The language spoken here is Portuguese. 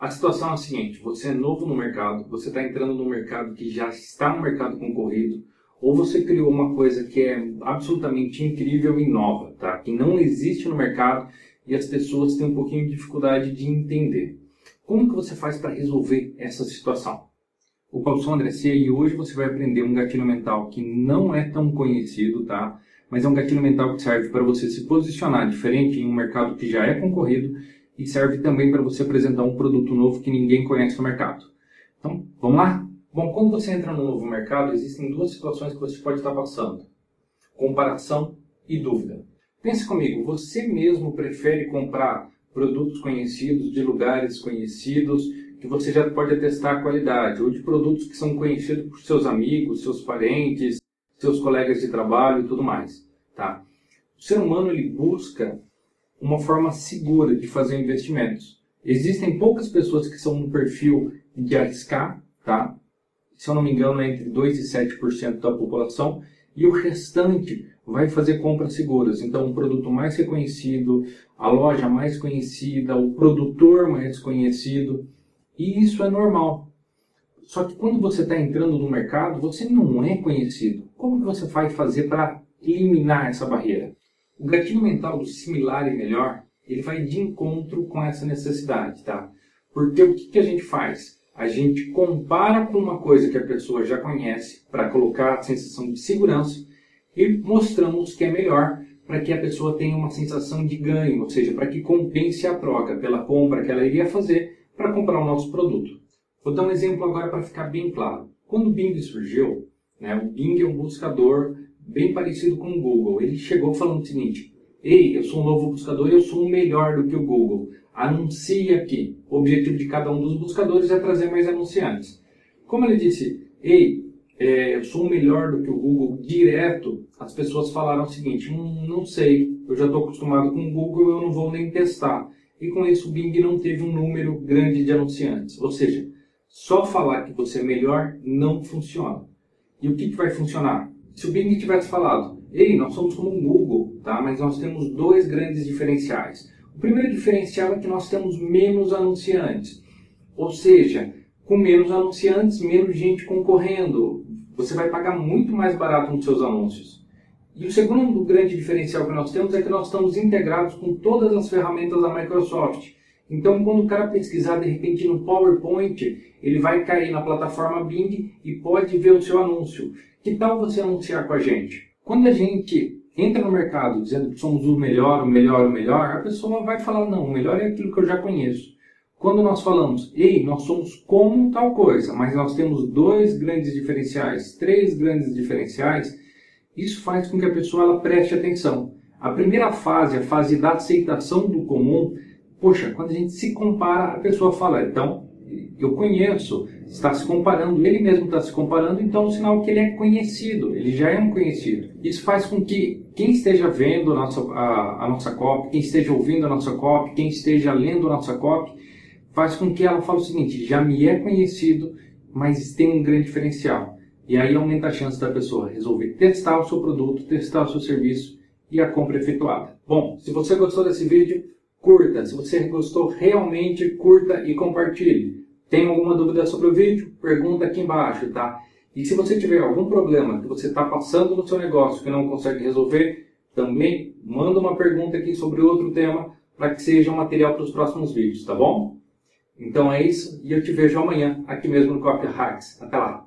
A situação é a seguinte: você é novo no mercado, você está entrando no mercado que já está no mercado concorrido, ou você criou uma coisa que é absolutamente incrível e nova, tá? que não existe no mercado e as pessoas têm um pouquinho de dificuldade de entender. Como que você faz para resolver essa situação? O Paulo sou André C e hoje você vai aprender um gatilho mental que não é tão conhecido, tá? Mas é um gatilho mental que serve para você se posicionar diferente em um mercado que já é concorrido e serve também para você apresentar um produto novo que ninguém conhece no mercado. Então, vamos lá? Bom, quando você entra no novo mercado, existem duas situações que você pode estar passando: comparação e dúvida. Pense comigo, você mesmo prefere comprar produtos conhecidos de lugares conhecidos que você já pode atestar a qualidade, ou de produtos que são conhecidos por seus amigos, seus parentes, seus colegas de trabalho e tudo mais, tá? O ser humano ele busca uma forma segura de fazer investimentos. Existem poucas pessoas que são no perfil de arriscar, tá? Se eu não me engano, é entre 2 e 7% da população, e o restante vai fazer compras seguras. Então, o produto mais reconhecido, a loja mais conhecida, o produtor mais conhecido, e isso é normal. Só que quando você está entrando no mercado, você não é conhecido. Como que você vai fazer para eliminar essa barreira? O gatilho mental do similar e melhor, ele vai de encontro com essa necessidade, tá? Porque o que, que a gente faz? A gente compara com uma coisa que a pessoa já conhece para colocar a sensação de segurança e mostramos que é melhor para que a pessoa tenha uma sensação de ganho, ou seja, para que compense a troca pela compra que ela iria fazer para comprar o nosso produto. Vou dar um exemplo agora para ficar bem claro. Quando o Bing surgiu, né, o Bing é um buscador bem parecido com o Google. Ele chegou falando o seguinte: Ei, eu sou um novo buscador e eu sou um melhor do que o Google. Anuncie aqui. O objetivo de cada um dos buscadores é trazer mais anunciantes. Como ele disse, ei, é, eu sou um melhor do que o Google direto, as pessoas falaram o seguinte: hum, não sei, eu já estou acostumado com o Google, eu não vou nem testar. E com isso o Bing não teve um número grande de anunciantes. Ou seja, só falar que você é melhor não funciona. E o que, que vai funcionar? Se o Bing tivesse falado, ei, nós somos como um Google, tá? mas nós temos dois grandes diferenciais. O primeiro diferencial é que nós temos menos anunciantes. Ou seja, com menos anunciantes, menos gente concorrendo. Você vai pagar muito mais barato nos seus anúncios. E o segundo grande diferencial que nós temos é que nós estamos integrados com todas as ferramentas da Microsoft. Então, quando o cara pesquisar de repente no PowerPoint, ele vai cair na plataforma Bing e pode ver o seu anúncio. Que tal você anunciar com a gente? Quando a gente entra no mercado dizendo que somos o melhor, o melhor, o melhor, a pessoa vai falar: não, o melhor é aquilo que eu já conheço. Quando nós falamos, ei, nós somos como tal coisa, mas nós temos dois grandes diferenciais, três grandes diferenciais, isso faz com que a pessoa ela preste atenção. A primeira fase, a fase da aceitação do comum, poxa, quando a gente se compara, a pessoa fala, então, eu conheço, está se comparando, ele mesmo está se comparando, então é um sinal que ele é conhecido, ele já é um conhecido. Isso faz com que quem esteja vendo a nossa, a, a nossa copy, quem esteja ouvindo a nossa copy, quem esteja lendo a nossa copy, faz com que ela fale o seguinte, já me é conhecido, mas tem um grande diferencial. E aí aumenta a chance da pessoa resolver testar o seu produto, testar o seu serviço e a compra efetuada. Bom, se você gostou desse vídeo, curta. Se você gostou realmente, curta e compartilhe. Tem alguma dúvida sobre o vídeo? Pergunta aqui embaixo, tá? E se você tiver algum problema que você está passando no seu negócio que não consegue resolver, também manda uma pergunta aqui sobre outro tema para que seja um material para os próximos vídeos, tá bom? Então é isso e eu te vejo amanhã aqui mesmo no Copy Hacks. Até lá!